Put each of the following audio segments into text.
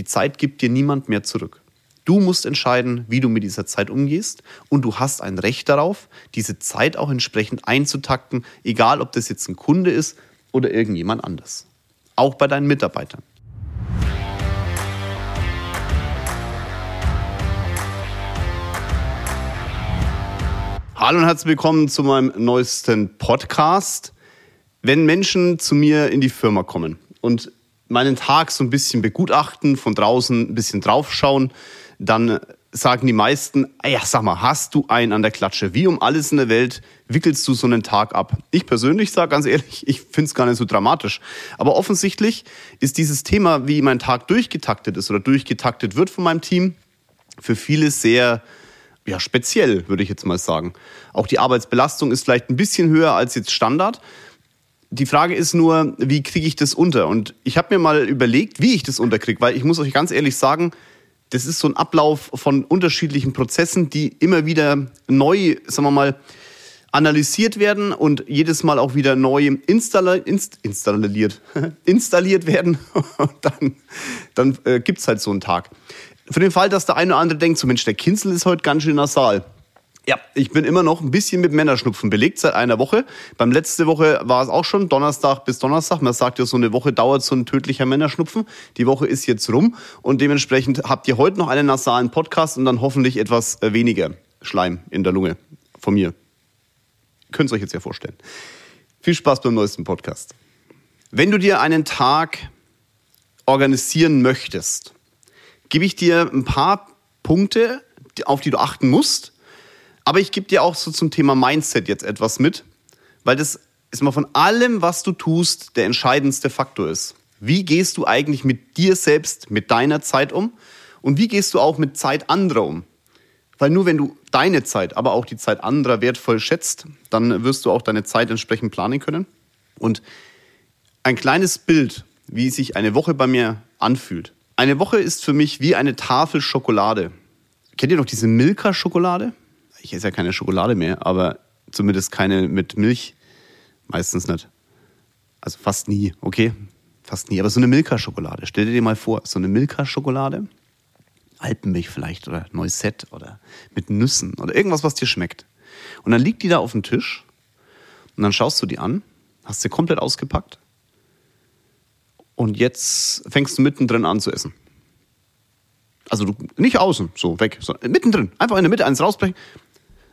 die Zeit gibt dir niemand mehr zurück. Du musst entscheiden, wie du mit dieser Zeit umgehst und du hast ein Recht darauf, diese Zeit auch entsprechend einzutakten, egal ob das jetzt ein Kunde ist oder irgendjemand anders. Auch bei deinen Mitarbeitern. Hallo und herzlich willkommen zu meinem neuesten Podcast. Wenn Menschen zu mir in die Firma kommen und meinen Tag so ein bisschen begutachten, von draußen ein bisschen draufschauen, dann sagen die meisten, ah ja, sag mal, hast du einen an der Klatsche? Wie um alles in der Welt wickelst du so einen Tag ab? Ich persönlich sage ganz ehrlich, ich finde es gar nicht so dramatisch. Aber offensichtlich ist dieses Thema, wie mein Tag durchgetaktet ist oder durchgetaktet wird von meinem Team, für viele sehr ja, speziell, würde ich jetzt mal sagen. Auch die Arbeitsbelastung ist vielleicht ein bisschen höher als jetzt Standard. Die Frage ist nur, wie kriege ich das unter? Und ich habe mir mal überlegt, wie ich das unterkriege, weil ich muss euch ganz ehrlich sagen, das ist so ein Ablauf von unterschiedlichen Prozessen, die immer wieder neu, sagen wir mal, analysiert werden und jedes Mal auch wieder neu installiert, inst, installiert, installiert werden. Und dann, dann äh, gibt es halt so einen Tag. Für den Fall, dass der eine oder andere denkt, so Mensch, der Kinzel ist heute ganz schön nasal. Ja, ich bin immer noch ein bisschen mit Männerschnupfen belegt seit einer Woche. Beim letzte Woche war es auch schon Donnerstag bis Donnerstag. Man sagt ja, so eine Woche dauert so ein tödlicher Männerschnupfen. Die Woche ist jetzt rum und dementsprechend habt ihr heute noch einen nasalen Podcast und dann hoffentlich etwas äh, weniger Schleim in der Lunge von mir. Könnt ihr euch jetzt ja vorstellen. Viel Spaß beim neuesten Podcast. Wenn du dir einen Tag organisieren möchtest, gebe ich dir ein paar Punkte, auf die du achten musst aber ich gebe dir auch so zum Thema Mindset jetzt etwas mit, weil das ist mal von allem, was du tust, der entscheidendste Faktor ist. Wie gehst du eigentlich mit dir selbst, mit deiner Zeit um? Und wie gehst du auch mit Zeit anderer um? Weil nur wenn du deine Zeit, aber auch die Zeit anderer wertvoll schätzt, dann wirst du auch deine Zeit entsprechend planen können. Und ein kleines Bild, wie sich eine Woche bei mir anfühlt. Eine Woche ist für mich wie eine Tafel Schokolade. Kennt ihr noch diese Milka-Schokolade? Ich esse ja keine Schokolade mehr, aber zumindest keine mit Milch. Meistens nicht. Also fast nie, okay? Fast nie. Aber so eine Milka-Schokolade. Stell dir mal vor, so eine Milka-Schokolade. Alpenmilch vielleicht oder Neusett oder mit Nüssen oder irgendwas, was dir schmeckt. Und dann liegt die da auf dem Tisch und dann schaust du die an, hast sie komplett ausgepackt und jetzt fängst du mittendrin an zu essen. Also du, nicht außen, so weg, sondern mittendrin, einfach in der Mitte eins rausbrechen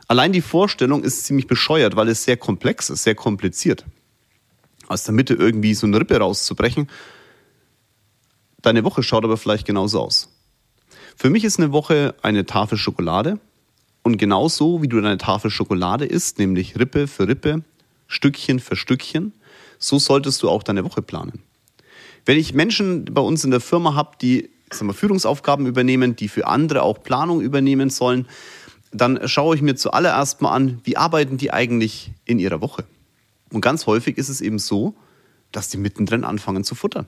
Allein die Vorstellung ist ziemlich bescheuert, weil es sehr komplex ist, sehr kompliziert. Aus der Mitte irgendwie so eine Rippe rauszubrechen. Deine Woche schaut aber vielleicht genauso aus. Für mich ist eine Woche eine Tafel Schokolade. Und genauso wie du deine Tafel Schokolade isst, nämlich Rippe für Rippe, Stückchen für Stückchen, so solltest du auch deine Woche planen. Wenn ich Menschen bei uns in der Firma habe, die sagen wir, Führungsaufgaben übernehmen, die für andere auch Planung übernehmen sollen, dann schaue ich mir zuallererst mal an, wie arbeiten die eigentlich in ihrer Woche. Und ganz häufig ist es eben so, dass die mittendrin anfangen zu futtern.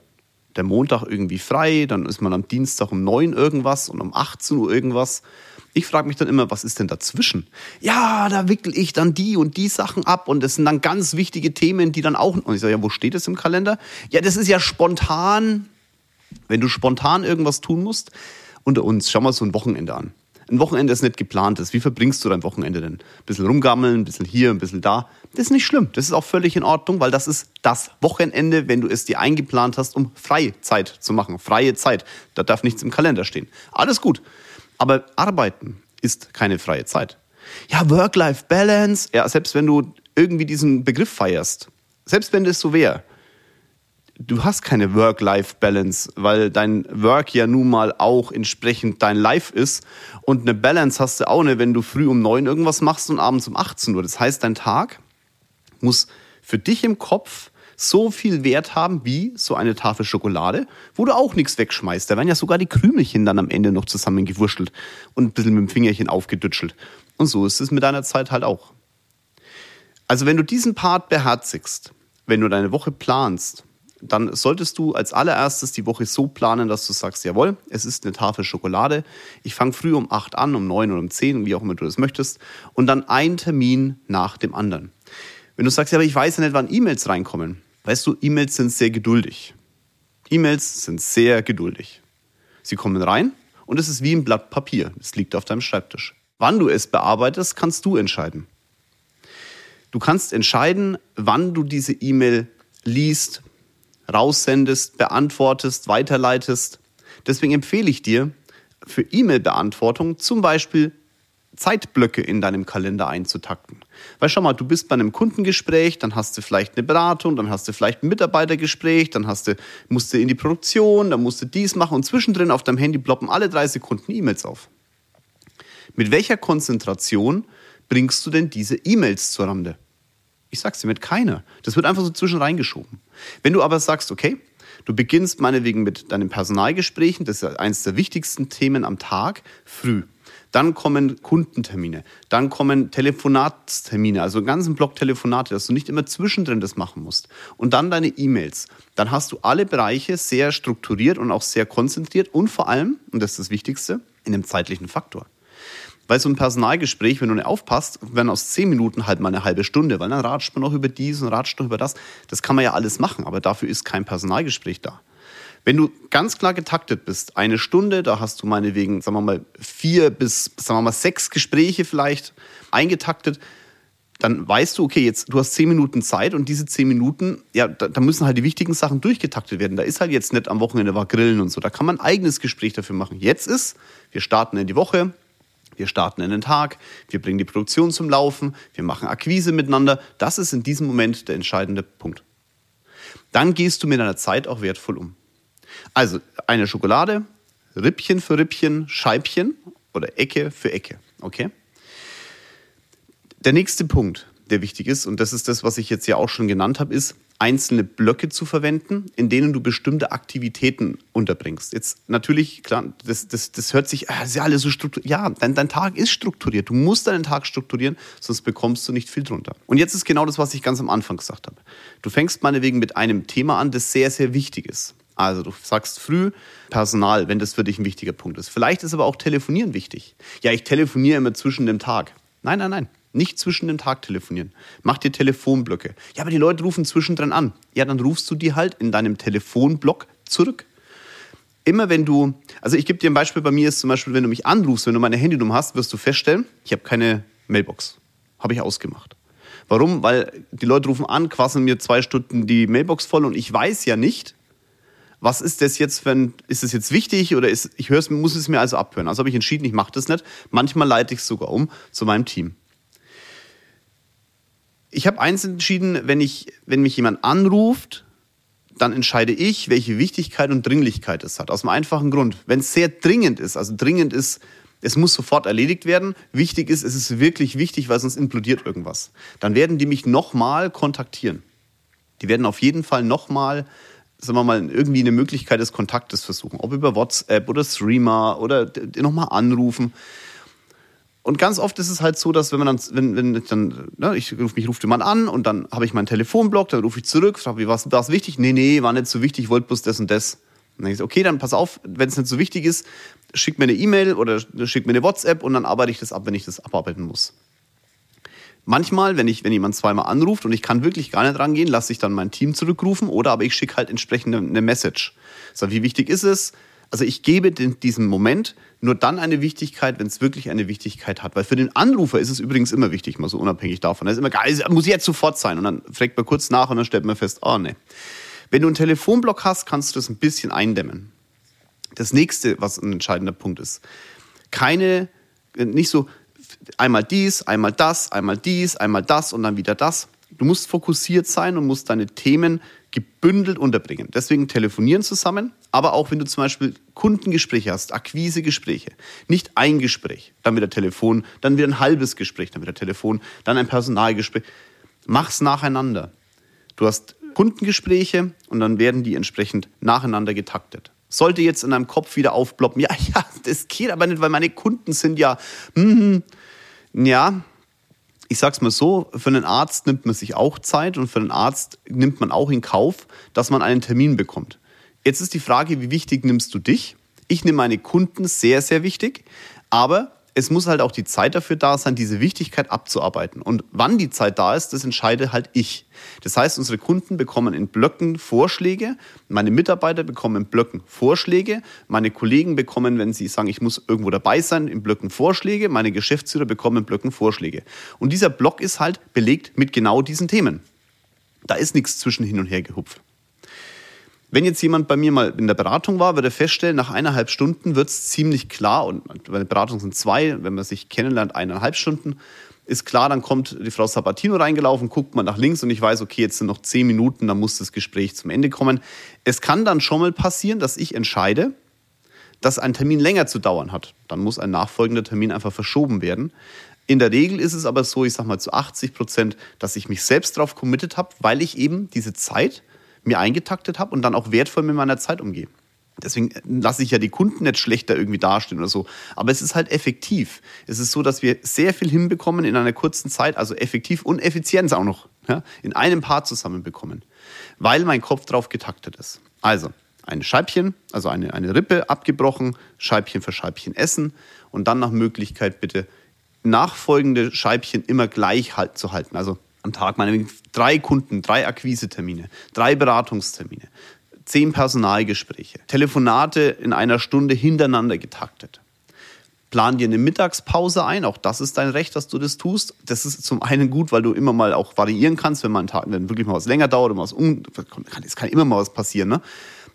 Der Montag irgendwie frei, dann ist man am Dienstag um 9 irgendwas und um 18 Uhr irgendwas. Ich frage mich dann immer, was ist denn dazwischen? Ja, da wickel ich dann die und die Sachen ab und das sind dann ganz wichtige Themen, die dann auch. Und ich sage, ja, wo steht es im Kalender? Ja, das ist ja spontan. Wenn du spontan irgendwas tun musst, unter uns, schau mal so ein Wochenende an ein Wochenende, das nicht geplant ist. Wie verbringst du dein Wochenende denn? Ein bisschen rumgammeln, ein bisschen hier, ein bisschen da. Das ist nicht schlimm. Das ist auch völlig in Ordnung, weil das ist das Wochenende, wenn du es dir eingeplant hast, um Freizeit zu machen. Freie Zeit. Da darf nichts im Kalender stehen. Alles gut. Aber arbeiten ist keine freie Zeit. Ja, Work-Life-Balance. Ja, selbst wenn du irgendwie diesen Begriff feierst, selbst wenn das so wäre, du hast keine Work-Life-Balance, weil dein Work ja nun mal auch entsprechend dein Life ist. Und eine Balance hast du auch nicht, wenn du früh um neun irgendwas machst und abends um 18 Uhr. Das heißt, dein Tag muss für dich im Kopf so viel Wert haben wie so eine Tafel Schokolade, wo du auch nichts wegschmeißt. Da werden ja sogar die Krümelchen dann am Ende noch zusammengewurschtelt und ein bisschen mit dem Fingerchen aufgedütschelt. Und so ist es mit deiner Zeit halt auch. Also wenn du diesen Part beherzigst, wenn du deine Woche planst, dann solltest du als allererstes die Woche so planen, dass du sagst, jawohl, es ist eine Tafel Schokolade. Ich fange früh um 8 an, um 9 oder um 10, wie auch immer du das möchtest. Und dann ein Termin nach dem anderen. Wenn du sagst, ja, aber ich weiß ja nicht, wann E-Mails reinkommen. Weißt du, E-Mails sind sehr geduldig. E-Mails sind sehr geduldig. Sie kommen rein und es ist wie ein Blatt Papier. Es liegt auf deinem Schreibtisch. Wann du es bearbeitest, kannst du entscheiden. Du kannst entscheiden, wann du diese E-Mail liest, raussendest, beantwortest, weiterleitest. Deswegen empfehle ich dir, für E-Mail-Beantwortung zum Beispiel Zeitblöcke in deinem Kalender einzutakten. Weil schau mal, du bist bei einem Kundengespräch, dann hast du vielleicht eine Beratung, dann hast du vielleicht ein Mitarbeitergespräch, dann hast du, musst du in die Produktion, dann musst du dies machen und zwischendrin auf deinem Handy ploppen alle drei Sekunden E-Mails auf. Mit welcher Konzentration bringst du denn diese E-Mails zur Rande? Ich sag's dir, mit keiner. Das wird einfach so zwischen reingeschoben. Wenn du aber sagst, okay, du beginnst meinetwegen mit deinen Personalgesprächen, das ist eines der wichtigsten Themen am Tag, früh. Dann kommen Kundentermine, dann kommen Telefonatstermine, also einen ganzen Block Telefonate, dass du nicht immer zwischendrin das machen musst. Und dann deine E-Mails. Dann hast du alle Bereiche sehr strukturiert und auch sehr konzentriert und vor allem, und das ist das Wichtigste, in einem zeitlichen Faktor. Weil so ein Personalgespräch, wenn du nicht aufpasst, werden aus zehn Minuten halt mal eine halbe Stunde, weil dann ratscht man noch über dies und ratscht noch über das. Das kann man ja alles machen, aber dafür ist kein Personalgespräch da. Wenn du ganz klar getaktet bist, eine Stunde, da hast du meinetwegen, sagen wir mal, vier bis, sagen wir mal, sechs Gespräche vielleicht eingetaktet, dann weißt du, okay, jetzt du hast zehn Minuten Zeit und diese zehn Minuten, ja, da, da, müssen halt die wichtigen Sachen durchgetaktet werden. Da ist halt jetzt nicht am Wochenende war Grillen und so. Da kann man ein eigenes Gespräch dafür machen. Jetzt ist, wir starten in die Woche, wir starten in den Tag, wir bringen die Produktion zum Laufen, wir machen Akquise miteinander. Das ist in diesem Moment der entscheidende Punkt. Dann gehst du mit deiner Zeit auch wertvoll um. Also eine Schokolade, Rippchen für Rippchen, Scheibchen oder Ecke für Ecke. Okay? Der nächste Punkt, der wichtig ist, und das ist das, was ich jetzt ja auch schon genannt habe, ist, einzelne Blöcke zu verwenden, in denen du bestimmte Aktivitäten unterbringst. Jetzt natürlich, klar, das, das, das hört sich, ah, das ist ja alles so strukturiert. Ja, dein, dein Tag ist strukturiert. Du musst deinen Tag strukturieren, sonst bekommst du nicht viel drunter. Und jetzt ist genau das, was ich ganz am Anfang gesagt habe. Du fängst meinetwegen mit einem Thema an, das sehr, sehr wichtig ist. Also du sagst früh Personal, wenn das für dich ein wichtiger Punkt ist. Vielleicht ist aber auch Telefonieren wichtig. Ja, ich telefoniere immer zwischen dem Tag. Nein, nein, nein. Nicht zwischen dem Tag telefonieren. Mach dir Telefonblöcke. Ja, aber die Leute rufen zwischendrin an. Ja, dann rufst du die halt in deinem Telefonblock zurück. Immer wenn du, also ich gebe dir ein Beispiel, bei mir ist zum Beispiel, wenn du mich anrufst, wenn du meine Handynummer hast, wirst du feststellen, ich habe keine Mailbox. Habe ich ausgemacht. Warum? Weil die Leute rufen an, quasseln mir zwei Stunden die Mailbox voll und ich weiß ja nicht, was ist das jetzt, wenn, ist das jetzt wichtig oder ist, ich muss es mir also abhören. Also habe ich entschieden, ich mache das nicht. Manchmal leite ich es sogar um zu meinem Team ich habe eins entschieden, wenn, ich, wenn mich jemand anruft, dann entscheide ich, welche Wichtigkeit und Dringlichkeit es hat. Aus einem einfachen Grund. Wenn es sehr dringend ist, also dringend ist, es muss sofort erledigt werden. Wichtig ist, es ist wirklich wichtig, weil sonst implodiert irgendwas. Dann werden die mich nochmal kontaktieren. Die werden auf jeden Fall nochmal, sagen wir mal, irgendwie eine Möglichkeit des Kontaktes versuchen. Ob über WhatsApp oder Streamer oder nochmal anrufen. Und ganz oft ist es halt so, dass wenn man dann, wenn, wenn dann, ne, ich ruf, mich ruft jemand an und dann habe ich meinen Telefonblock, dann rufe ich zurück, frage, wie war es wichtig? Nee, nee, war nicht so wichtig, ich wollte bloß das und das. Und dann ich, okay, dann pass auf, wenn es nicht so wichtig ist, schick mir eine E-Mail oder schick mir eine WhatsApp und dann arbeite ich das ab, wenn ich das abarbeiten muss. Manchmal, wenn, ich, wenn jemand zweimal anruft und ich kann wirklich gar nicht rangehen, lasse ich dann mein Team zurückrufen oder aber ich schicke halt entsprechend eine Message. So, wie wichtig ist es? Also ich gebe den, diesem Moment nur dann eine Wichtigkeit, wenn es wirklich eine Wichtigkeit hat. Weil für den Anrufer ist es übrigens immer wichtig, mal so unabhängig davon. Das ist immer geil, muss jetzt sofort sein. Und dann fragt man kurz nach und dann stellt man fest, oh ne. Wenn du einen Telefonblock hast, kannst du das ein bisschen eindämmen. Das nächste, was ein entscheidender Punkt ist, keine, nicht so einmal dies, einmal das, einmal dies, einmal das und dann wieder das. Du musst fokussiert sein und musst deine Themen gebündelt unterbringen. Deswegen telefonieren zusammen, aber auch wenn du zum Beispiel Kundengespräche hast, Akquisegespräche, nicht ein Gespräch, dann wieder Telefon, dann wieder ein halbes Gespräch, dann wieder Telefon, dann ein Personalgespräch. Mach's nacheinander. Du hast Kundengespräche und dann werden die entsprechend nacheinander getaktet. Sollte jetzt in deinem Kopf wieder aufploppen, ja, ja, das geht aber nicht, weil meine Kunden sind ja, mm, ja, ich sag's mal so, für einen Arzt nimmt man sich auch Zeit und für einen Arzt nimmt man auch in Kauf, dass man einen Termin bekommt. Jetzt ist die Frage, wie wichtig nimmst du dich? Ich nehme meine Kunden sehr, sehr wichtig, aber es muss halt auch die Zeit dafür da sein, diese Wichtigkeit abzuarbeiten. Und wann die Zeit da ist, das entscheide halt ich. Das heißt, unsere Kunden bekommen in Blöcken Vorschläge, meine Mitarbeiter bekommen in Blöcken Vorschläge, meine Kollegen bekommen, wenn sie sagen, ich muss irgendwo dabei sein, in Blöcken Vorschläge, meine Geschäftsführer bekommen in Blöcken Vorschläge. Und dieser Block ist halt belegt mit genau diesen Themen. Da ist nichts zwischen hin und her gehupft. Wenn jetzt jemand bei mir mal in der Beratung war, wird er feststellen, nach eineinhalb Stunden wird es ziemlich klar, und meine Beratung sind zwei, wenn man sich kennenlernt, eineinhalb Stunden, ist klar, dann kommt die Frau Sabatino reingelaufen, guckt man nach links und ich weiß, okay, jetzt sind noch zehn Minuten, dann muss das Gespräch zum Ende kommen. Es kann dann schon mal passieren, dass ich entscheide, dass ein Termin länger zu dauern hat. Dann muss ein nachfolgender Termin einfach verschoben werden. In der Regel ist es aber so, ich sag mal zu 80 Prozent, dass ich mich selbst darauf committed habe, weil ich eben diese Zeit mir eingetaktet habe und dann auch wertvoll mit meiner Zeit umgehe. Deswegen lasse ich ja die Kunden nicht schlechter irgendwie dastehen oder so. Aber es ist halt effektiv. Es ist so, dass wir sehr viel hinbekommen in einer kurzen Zeit, also effektiv und Effizienz auch noch, ja, in einem Paar zusammenbekommen, weil mein Kopf drauf getaktet ist. Also, ein Scheibchen, also eine, eine Rippe abgebrochen, Scheibchen für Scheibchen essen und dann nach Möglichkeit bitte nachfolgende Scheibchen immer gleich halt zu halten. Also am Tag meinetwegen drei Kunden, drei Akquisetermine, drei Beratungstermine, zehn Personalgespräche, Telefonate in einer Stunde hintereinander getaktet. Plan dir eine Mittagspause ein, auch das ist dein Recht, dass du das tust. Das ist zum einen gut, weil du immer mal auch variieren kannst, wenn man Tag, wenn wirklich mal was länger dauert und was um, es kann immer mal was passieren. Ne?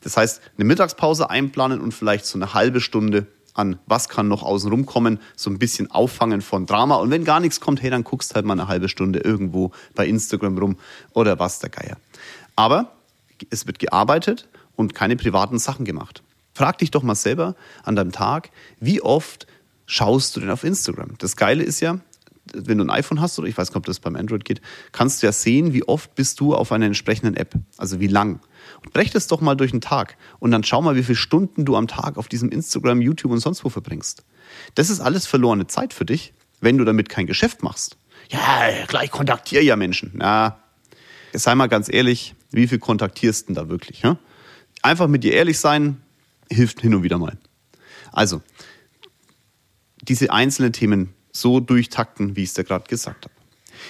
Das heißt, eine Mittagspause einplanen und vielleicht so eine halbe Stunde an, was kann noch außen rumkommen, so ein bisschen auffangen von Drama. Und wenn gar nichts kommt, hey, dann guckst halt mal eine halbe Stunde irgendwo bei Instagram rum oder was der Geier. Aber es wird gearbeitet und keine privaten Sachen gemacht. Frag dich doch mal selber an deinem Tag, wie oft schaust du denn auf Instagram? Das Geile ist ja, wenn du ein iPhone hast oder ich weiß nicht, ob das beim Android geht, kannst du ja sehen, wie oft bist du auf einer entsprechenden App. Also wie lang. Brech das doch mal durch den Tag und dann schau mal, wie viele Stunden du am Tag auf diesem Instagram, YouTube und sonst wo verbringst. Das ist alles verlorene Zeit für dich, wenn du damit kein Geschäft machst. Ja, gleich kontaktiere ja Menschen. Na, sei mal ganz ehrlich, wie viel kontaktierst du denn da wirklich? Ja? Einfach mit dir ehrlich sein, hilft hin und wieder mal. Also, diese einzelnen Themen so durchtakten, wie ich es dir gerade gesagt habe.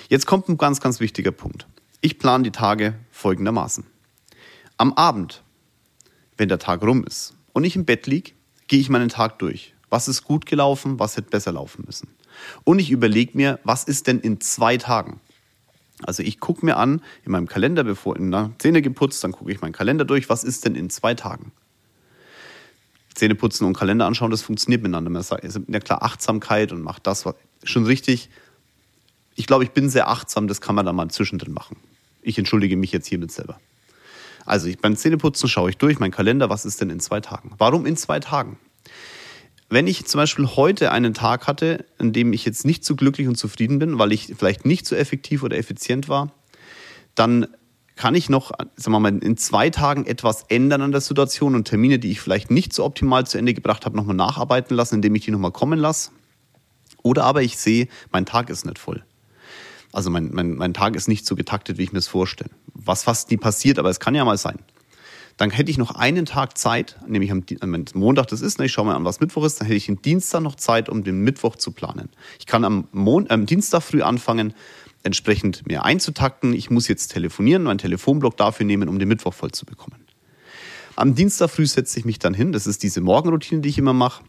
Jetzt kommt ein ganz, ganz wichtiger Punkt. Ich plane die Tage folgendermaßen. Am Abend, wenn der Tag rum ist und ich im Bett liege, gehe ich meinen Tag durch. Was ist gut gelaufen, was hätte besser laufen müssen. Und ich überlege mir, was ist denn in zwei Tagen? Also ich gucke mir an in meinem Kalender, bevor in der Zähne geputzt, dann gucke ich meinen Kalender durch, was ist denn in zwei Tagen? Zähne putzen und Kalender anschauen, das funktioniert miteinander. Man sagt, ja klar, Achtsamkeit und macht das, was schon richtig. Ich glaube, ich bin sehr achtsam, das kann man dann mal zwischendrin machen. Ich entschuldige mich jetzt hiermit selber. Also ich, beim Zähneputzen schaue ich durch meinen Kalender, was ist denn in zwei Tagen? Warum in zwei Tagen? Wenn ich zum Beispiel heute einen Tag hatte, an dem ich jetzt nicht so glücklich und zufrieden bin, weil ich vielleicht nicht so effektiv oder effizient war, dann kann ich noch, sagen wir mal, in zwei Tagen etwas ändern an der Situation und Termine, die ich vielleicht nicht so optimal zu Ende gebracht habe, nochmal nacharbeiten lassen, indem ich die nochmal kommen lasse. Oder aber ich sehe, mein Tag ist nicht voll. Also mein, mein, mein Tag ist nicht so getaktet, wie ich mir es vorstelle. Was fast nie passiert, aber es kann ja mal sein. Dann hätte ich noch einen Tag Zeit, nämlich am, am Montag das ist, ne, ich schaue mal an, was Mittwoch ist, dann hätte ich den Dienstag noch Zeit, um den Mittwoch zu planen. Ich kann am, Mon am Dienstag früh anfangen, entsprechend mir einzutakten. Ich muss jetzt telefonieren, meinen Telefonblock dafür nehmen, um den Mittwoch voll zu bekommen. Am Dienstag früh setze ich mich dann hin. Das ist diese Morgenroutine, die ich immer mache.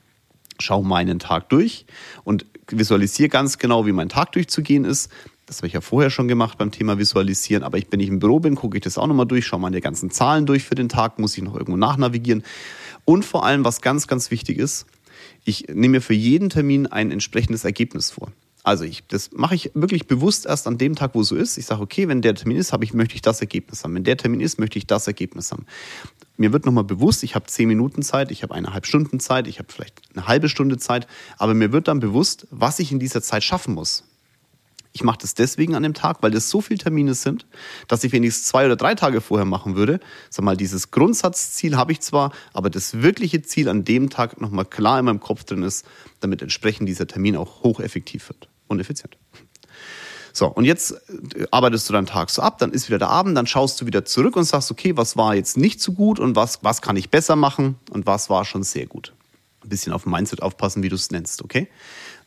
Schau meinen Tag durch und visualisiere ganz genau, wie mein Tag durchzugehen ist. Das habe ich ja vorher schon gemacht beim Thema Visualisieren, aber ich, wenn ich im Büro bin, gucke ich das auch nochmal durch, schaue meine ganzen Zahlen durch für den Tag, muss ich noch irgendwo nachnavigieren. Und vor allem, was ganz, ganz wichtig ist, ich nehme mir für jeden Termin ein entsprechendes Ergebnis vor. Also ich, das mache ich wirklich bewusst erst an dem Tag, wo es so ist. Ich sage, okay, wenn der Termin ist, habe ich, möchte ich das Ergebnis haben. Wenn der Termin ist, möchte ich das Ergebnis haben. Mir wird nochmal bewusst, ich habe zehn Minuten Zeit, ich habe eineinhalb Stunden Zeit, ich habe vielleicht eine halbe Stunde Zeit, aber mir wird dann bewusst, was ich in dieser Zeit schaffen muss. Ich mache das deswegen an dem Tag, weil das so viele Termine sind, dass ich wenigstens zwei oder drei Tage vorher machen würde. Sag mal, dieses Grundsatzziel habe ich zwar, aber das wirkliche Ziel an dem Tag nochmal klar in meinem Kopf drin ist, damit entsprechend dieser Termin auch hocheffektiv wird und effizient. So, und jetzt äh, arbeitest du deinen Tag so ab, dann ist wieder der Abend, dann schaust du wieder zurück und sagst, okay, was war jetzt nicht so gut und was, was kann ich besser machen und was war schon sehr gut. Ein bisschen auf Mindset aufpassen, wie du es nennst, okay?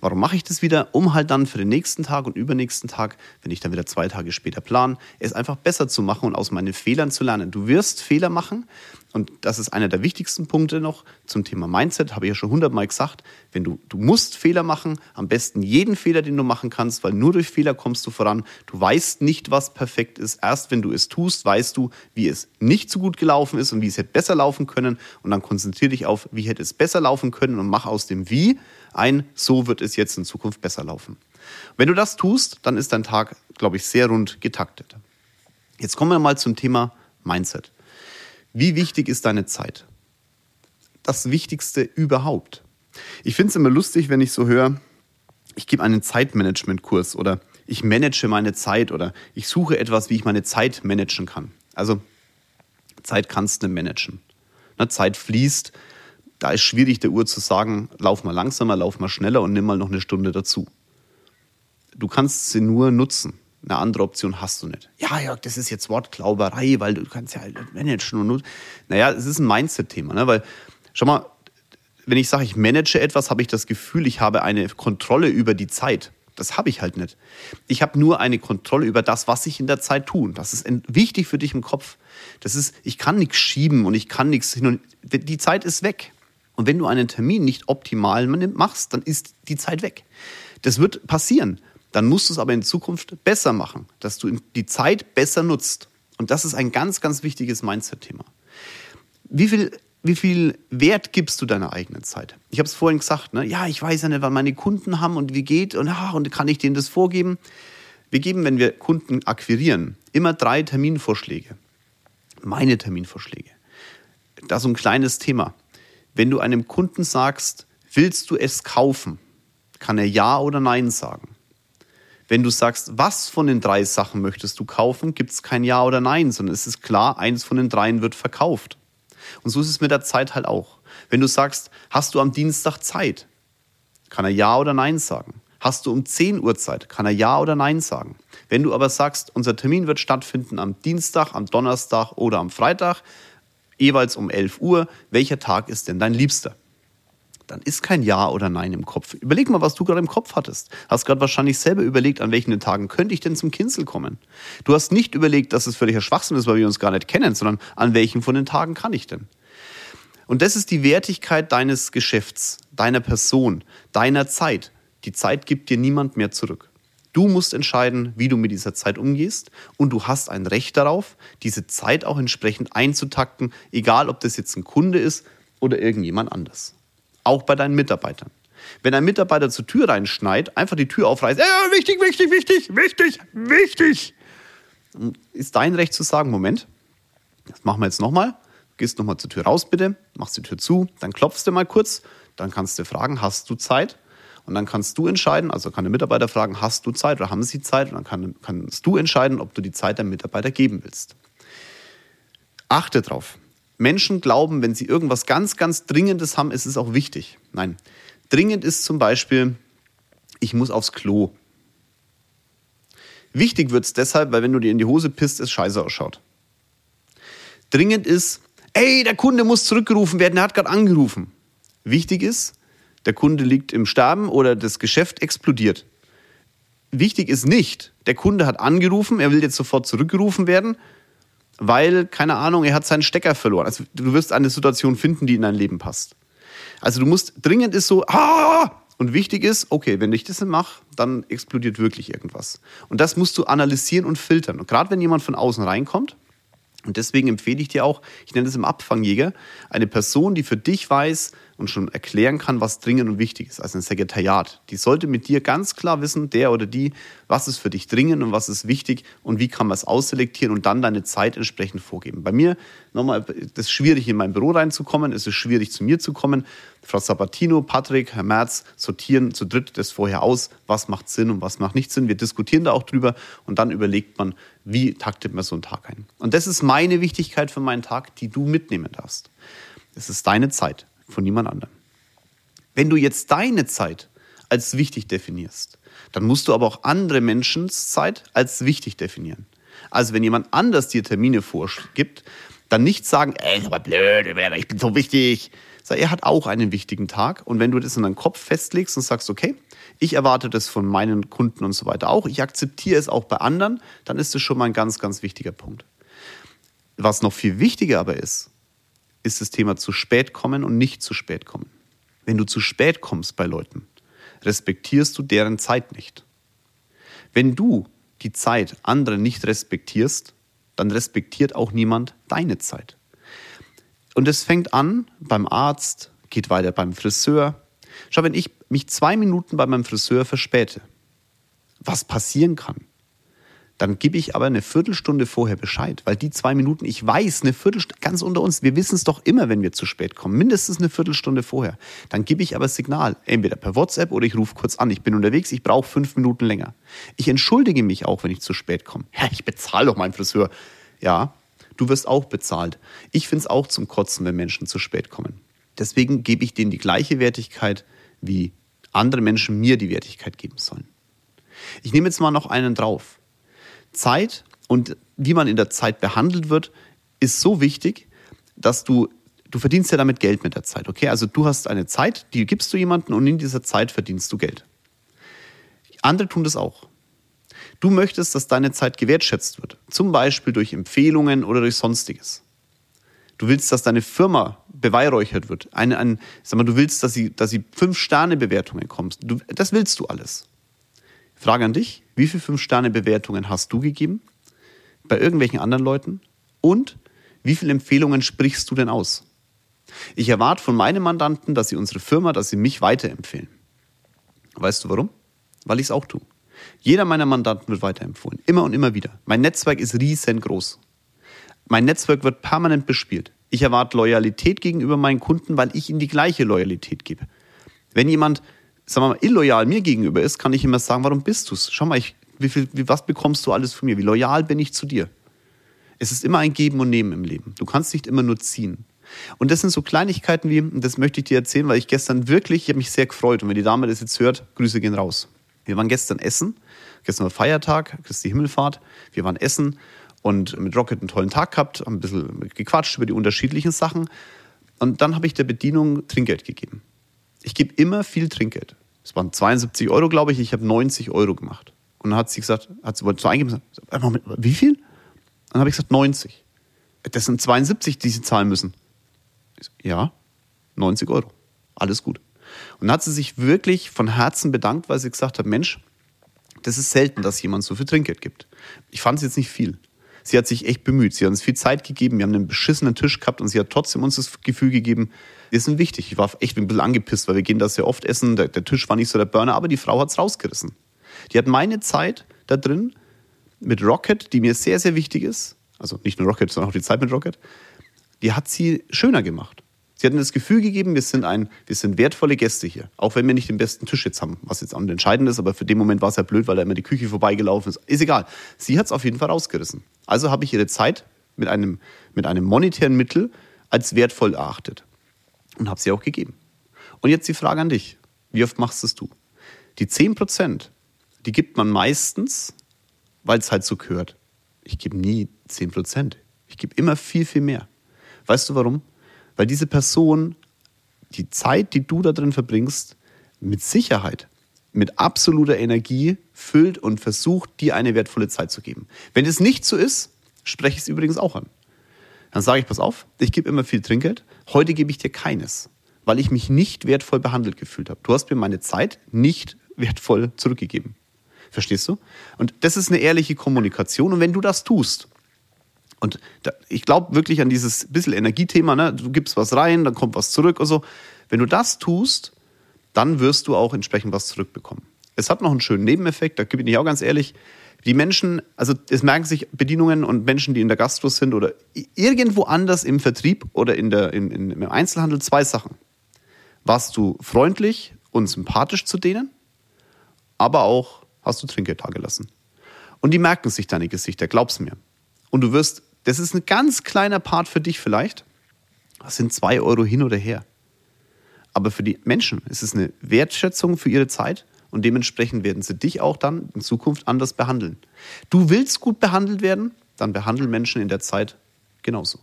Warum mache ich das wieder? Um halt dann für den nächsten Tag und übernächsten Tag, wenn ich dann wieder zwei Tage später plan, es einfach besser zu machen und aus meinen Fehlern zu lernen. Du wirst Fehler machen und das ist einer der wichtigsten Punkte noch zum Thema Mindset, habe ich ja schon hundertmal gesagt. Wenn du, du musst Fehler machen, am besten jeden Fehler, den du machen kannst, weil nur durch Fehler kommst du voran. Du weißt nicht, was perfekt ist. Erst wenn du es tust, weißt du, wie es nicht so gut gelaufen ist und wie es hätte besser laufen können. Und dann konzentriere dich auf, wie hätte es besser laufen können und mach aus dem Wie ein, so wird es jetzt in Zukunft besser laufen. Wenn du das tust, dann ist dein Tag, glaube ich, sehr rund getaktet. Jetzt kommen wir mal zum Thema Mindset. Wie wichtig ist deine Zeit? Das Wichtigste überhaupt. Ich finde es immer lustig, wenn ich so höre, ich gebe einen Zeitmanagement-Kurs oder ich manage meine Zeit oder ich suche etwas, wie ich meine Zeit managen kann. Also Zeit kannst du managen. Na, Zeit fließt, da ist schwierig der Uhr zu sagen, lauf mal langsamer, lauf mal schneller und nimm mal noch eine Stunde dazu. Du kannst sie nur nutzen. Eine andere Option hast du nicht. Ja, Jörg, das ist jetzt Wortglauberei, weil du kannst ja halt managen und. Naja, es ist ein Mindset-Thema, ne? weil, schau mal, wenn ich sage, ich manage etwas, habe ich das Gefühl, ich habe eine Kontrolle über die Zeit. Das habe ich halt nicht. Ich habe nur eine Kontrolle über das, was ich in der Zeit tue. Das ist wichtig für dich im Kopf. Das ist, ich kann nichts schieben und ich kann nichts hin und die Zeit ist weg. Und wenn du einen Termin nicht optimal machst, dann ist die Zeit weg. Das wird passieren. Dann musst du es aber in Zukunft besser machen, dass du die Zeit besser nutzt. Und das ist ein ganz, ganz wichtiges Mindset-Thema. Wie viel, wie viel Wert gibst du deiner eigenen Zeit? Ich habe es vorhin gesagt, ne? ja, ich weiß ja nicht, wann meine Kunden haben und wie geht und, ach, und kann ich denen das vorgeben? Wir geben, wenn wir Kunden akquirieren, immer drei Terminvorschläge. Meine Terminvorschläge. Da ist ein kleines Thema. Wenn du einem Kunden sagst, willst du es kaufen, kann er Ja oder Nein sagen. Wenn du sagst, was von den drei Sachen möchtest du kaufen, gibt es kein Ja oder Nein, sondern es ist klar, eins von den dreien wird verkauft. Und so ist es mit der Zeit halt auch. Wenn du sagst, hast du am Dienstag Zeit, kann er Ja oder Nein sagen. Hast du um 10 Uhr Zeit, kann er Ja oder Nein sagen. Wenn du aber sagst, unser Termin wird stattfinden am Dienstag, am Donnerstag oder am Freitag, jeweils um 11 Uhr, welcher Tag ist denn dein Liebster? Dann ist kein Ja oder Nein im Kopf. Überleg mal, was du gerade im Kopf hattest. Hast gerade wahrscheinlich selber überlegt, an welchen Tagen könnte ich denn zum Kinzel kommen. Du hast nicht überlegt, dass es völliger Schwachsinn ist, weil wir uns gar nicht kennen, sondern an welchen von den Tagen kann ich denn? Und das ist die Wertigkeit deines Geschäfts, deiner Person, deiner Zeit. Die Zeit gibt dir niemand mehr zurück. Du musst entscheiden, wie du mit dieser Zeit umgehst und du hast ein Recht darauf, diese Zeit auch entsprechend einzutakten, egal ob das jetzt ein Kunde ist oder irgendjemand anders. Auch bei deinen Mitarbeitern. Wenn ein Mitarbeiter zur Tür reinschneit, einfach die Tür aufreißt, äh, wichtig, wichtig, wichtig, wichtig, wichtig, ist dein Recht zu sagen, Moment, das machen wir jetzt nochmal, gehst nochmal zur Tür raus bitte, machst die Tür zu, dann klopfst du mal kurz, dann kannst du fragen, hast du Zeit? Und dann kannst du entscheiden, also kann der Mitarbeiter fragen, hast du Zeit oder haben sie Zeit? Und dann kann, kannst du entscheiden, ob du die Zeit deinem Mitarbeiter geben willst. Achte drauf. Menschen glauben, wenn sie irgendwas ganz, ganz Dringendes haben, ist es auch wichtig. Nein. Dringend ist zum Beispiel, ich muss aufs Klo. Wichtig wird es deshalb, weil wenn du dir in die Hose pisst, es scheiße ausschaut. Dringend ist, ey, der Kunde muss zurückgerufen werden, er hat gerade angerufen. Wichtig ist, der Kunde liegt im Sterben oder das Geschäft explodiert. Wichtig ist nicht, der Kunde hat angerufen, er will jetzt sofort zurückgerufen werden, weil, keine Ahnung, er hat seinen Stecker verloren. Also du wirst eine Situation finden, die in dein Leben passt. Also du musst, dringend ist so, ah! Und wichtig ist, okay, wenn ich das mache, dann explodiert wirklich irgendwas. Und das musst du analysieren und filtern. Und gerade wenn jemand von außen reinkommt, und deswegen empfehle ich dir auch, ich nenne das im Abfangjäger, eine Person, die für dich weiß, und schon erklären kann, was dringend und wichtig ist, also ein Sekretariat. Die sollte mit dir ganz klar wissen, der oder die, was ist für dich dringend und was ist wichtig und wie kann man es ausselektieren und dann deine Zeit entsprechend vorgeben. Bei mir, nochmal, das ist schwierig, in mein Büro reinzukommen, es ist schwierig, zu mir zu kommen. Frau Sabatino, Patrick, Herr Merz sortieren zu dritt das vorher aus, was macht Sinn und was macht nicht Sinn. Wir diskutieren da auch drüber und dann überlegt man, wie taktet man so einen Tag ein. Und das ist meine Wichtigkeit für meinen Tag, die du mitnehmen darfst. Es ist deine Zeit von niemand anderem. Wenn du jetzt deine Zeit als wichtig definierst, dann musst du aber auch andere Menschen Zeit als wichtig definieren. Also wenn jemand anders dir Termine vorgibt, Dann nicht sagen, ey, ist aber blöd, ich bin so wichtig. Sag, er hat auch einen wichtigen Tag. Und wenn du das in deinen Kopf festlegst und sagst, okay, ich erwarte das von meinen Kunden und so weiter auch, ich akzeptiere es auch bei anderen, dann ist das schon mal ein ganz, ganz wichtiger Punkt. Was noch viel wichtiger aber ist, ist das Thema zu spät kommen und nicht zu spät kommen. Wenn du zu spät kommst bei Leuten, respektierst du deren Zeit nicht. Wenn du die Zeit anderer nicht respektierst, dann respektiert auch niemand deine Zeit. Und es fängt an beim Arzt, geht weiter beim Friseur. Schau, wenn ich mich zwei Minuten bei meinem Friseur verspäte, was passieren kann, dann gebe ich aber eine Viertelstunde vorher Bescheid, weil die zwei Minuten, ich weiß, eine Viertelstunde, ganz unter uns, wir wissen es doch immer, wenn wir zu spät kommen, mindestens eine Viertelstunde vorher. Dann gebe ich aber Signal, entweder per WhatsApp oder ich rufe kurz an, ich bin unterwegs, ich brauche fünf Minuten länger. Ich entschuldige mich auch, wenn ich zu spät komme. Ja, ich bezahle doch meinen Friseur. Ja, du wirst auch bezahlt. Ich finde es auch zum Kotzen, wenn Menschen zu spät kommen. Deswegen gebe ich denen die gleiche Wertigkeit, wie andere Menschen mir die Wertigkeit geben sollen. Ich nehme jetzt mal noch einen drauf. Zeit und wie man in der Zeit behandelt wird, ist so wichtig, dass du, du verdienst ja damit Geld mit der Zeit, okay? Also du hast eine Zeit, die gibst du jemandem und in dieser Zeit verdienst du Geld. Andere tun das auch. Du möchtest, dass deine Zeit gewertschätzt wird, zum Beispiel durch Empfehlungen oder durch Sonstiges. Du willst, dass deine Firma beweihräuchert wird. Ein, ein, sag mal, du willst, dass sie, dass sie fünf Sterne Bewertungen. Du, das willst du alles. Frage an dich, wie viele Fünf-Sterne-Bewertungen hast du gegeben bei irgendwelchen anderen Leuten? Und wie viele Empfehlungen sprichst du denn aus? Ich erwarte von meinen Mandanten, dass sie unsere Firma, dass sie mich weiterempfehlen. Weißt du warum? Weil ich es auch tue. Jeder meiner Mandanten wird weiterempfohlen. Immer und immer wieder. Mein Netzwerk ist riesengroß. Mein Netzwerk wird permanent bespielt. Ich erwarte Loyalität gegenüber meinen Kunden, weil ich ihnen die gleiche Loyalität gebe. Wenn jemand sagen wir mal, illoyal mir gegenüber ist, kann ich immer sagen, warum bist du es? Schau mal, ich, wie viel, wie, was bekommst du alles von mir? Wie loyal bin ich zu dir? Es ist immer ein Geben und Nehmen im Leben. Du kannst nicht immer nur ziehen. Und das sind so Kleinigkeiten wie, und das möchte ich dir erzählen, weil ich gestern wirklich, ich habe mich sehr gefreut. Und wenn die Dame das jetzt hört, Grüße gehen raus. Wir waren gestern essen. Gestern war Feiertag, Christi Himmelfahrt. Wir waren essen und mit Rocket einen tollen Tag gehabt, haben ein bisschen gequatscht über die unterschiedlichen Sachen. Und dann habe ich der Bedienung Trinkgeld gegeben. Ich gebe immer viel Trinkgeld. Es waren 72 Euro, glaube ich. Ich habe 90 Euro gemacht. Und dann hat sie gesagt, hat sie wollte so eingeben, Moment, wie viel? Dann habe ich gesagt 90. Das sind 72, die sie zahlen müssen. So, ja, 90 Euro. Alles gut. Und dann hat sie sich wirklich von Herzen bedankt, weil sie gesagt hat, Mensch, das ist selten, dass jemand so viel Trinkgeld gibt. Ich fand es jetzt nicht viel. Sie hat sich echt bemüht. Sie hat uns viel Zeit gegeben. Wir haben einen beschissenen Tisch gehabt und sie hat trotzdem uns das Gefühl gegeben, wir sind wichtig. Ich war echt ein bisschen angepisst, weil wir gehen da sehr oft essen. Der, der Tisch war nicht so der Burner, aber die Frau hat es rausgerissen. Die hat meine Zeit da drin mit Rocket, die mir sehr, sehr wichtig ist, also nicht nur Rocket, sondern auch die Zeit mit Rocket, die hat sie schöner gemacht. Sie hatten das Gefühl gegeben, wir sind, ein, wir sind wertvolle Gäste hier. Auch wenn wir nicht den besten Tisch jetzt haben, was jetzt entscheidend ist, aber für den Moment war es ja blöd, weil da immer die Küche vorbeigelaufen ist. Ist egal. Sie hat es auf jeden Fall rausgerissen. Also habe ich ihre Zeit mit einem, mit einem monetären Mittel als wertvoll erachtet. Und habe sie auch gegeben. Und jetzt die Frage an dich. Wie oft machst es du? Die 10 Prozent, die gibt man meistens, weil es halt so gehört. Ich gebe nie 10 Prozent. Ich gebe immer viel, viel mehr. Weißt du warum? Weil diese Person die Zeit, die du da drin verbringst, mit Sicherheit, mit absoluter Energie füllt und versucht, dir eine wertvolle Zeit zu geben. Wenn es nicht so ist, spreche ich es übrigens auch an. Dann sage ich, pass auf, ich gebe immer viel Trinkgeld, heute gebe ich dir keines, weil ich mich nicht wertvoll behandelt gefühlt habe. Du hast mir meine Zeit nicht wertvoll zurückgegeben. Verstehst du? Und das ist eine ehrliche Kommunikation. Und wenn du das tust, und da, ich glaube wirklich an dieses bisschen Energiethema, ne? du gibst was rein, dann kommt was zurück und so. Wenn du das tust, dann wirst du auch entsprechend was zurückbekommen. Es hat noch einen schönen Nebeneffekt, da gebe ich auch ganz ehrlich. Die Menschen, also es merken sich Bedienungen und Menschen, die in der Gastro sind oder irgendwo anders im Vertrieb oder in der, in, in, im Einzelhandel zwei Sachen. Warst du freundlich und sympathisch zu denen, aber auch hast du Trinkgeld da gelassen. Und die merken sich deine Gesichter, glaub's mir. Und du wirst das ist ein ganz kleiner Part für dich vielleicht. Das sind zwei Euro hin oder her. Aber für die Menschen ist es eine Wertschätzung für ihre Zeit und dementsprechend werden sie dich auch dann in Zukunft anders behandeln. Du willst gut behandelt werden, dann behandeln Menschen in der Zeit genauso.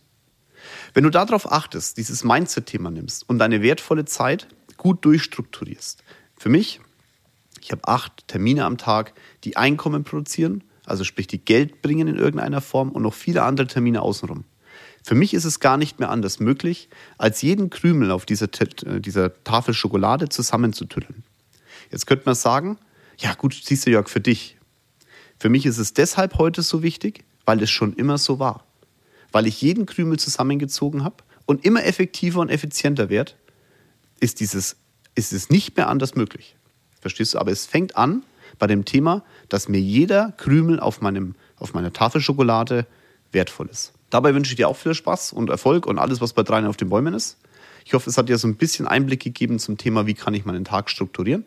Wenn du darauf achtest, dieses Mindset-Thema nimmst und deine wertvolle Zeit gut durchstrukturierst. Für mich, ich habe acht Termine am Tag, die Einkommen produzieren, also sprich die Geld bringen in irgendeiner Form und noch viele andere Termine außenrum. Für mich ist es gar nicht mehr anders möglich, als jeden Krümel auf dieser, äh, dieser Tafel Schokolade zusammenzutütteln. Jetzt könnte man sagen, ja gut, siehst du Jörg, für dich. Für mich ist es deshalb heute so wichtig, weil es schon immer so war. Weil ich jeden Krümel zusammengezogen habe und immer effektiver und effizienter werde, ist, dieses, ist es nicht mehr anders möglich. Verstehst du? Aber es fängt an bei dem Thema, dass mir jeder Krümel auf, meinem, auf meiner Tafel Schokolade wertvoll ist. Dabei wünsche ich dir auch viel Spaß und Erfolg und alles, was bei dreien auf den Bäumen ist. Ich hoffe, es hat dir so ein bisschen Einblick gegeben zum Thema, wie kann ich meinen Tag strukturieren.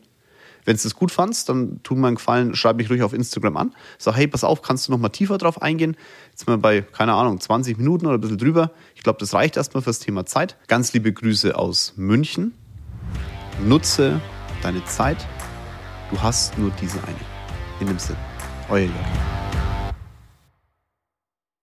Wenn du es gut fandst, dann tu mir einen Gefallen, schreib mich ruhig auf Instagram an. Sag, hey, pass auf, kannst du noch mal tiefer drauf eingehen? Jetzt sind wir bei, keine Ahnung, 20 Minuten oder ein bisschen drüber. Ich glaube, das reicht erstmal fürs Thema Zeit. Ganz liebe Grüße aus München. Nutze deine Zeit. Du hast nur diese eine. In dem Sinn. Euer Jörg.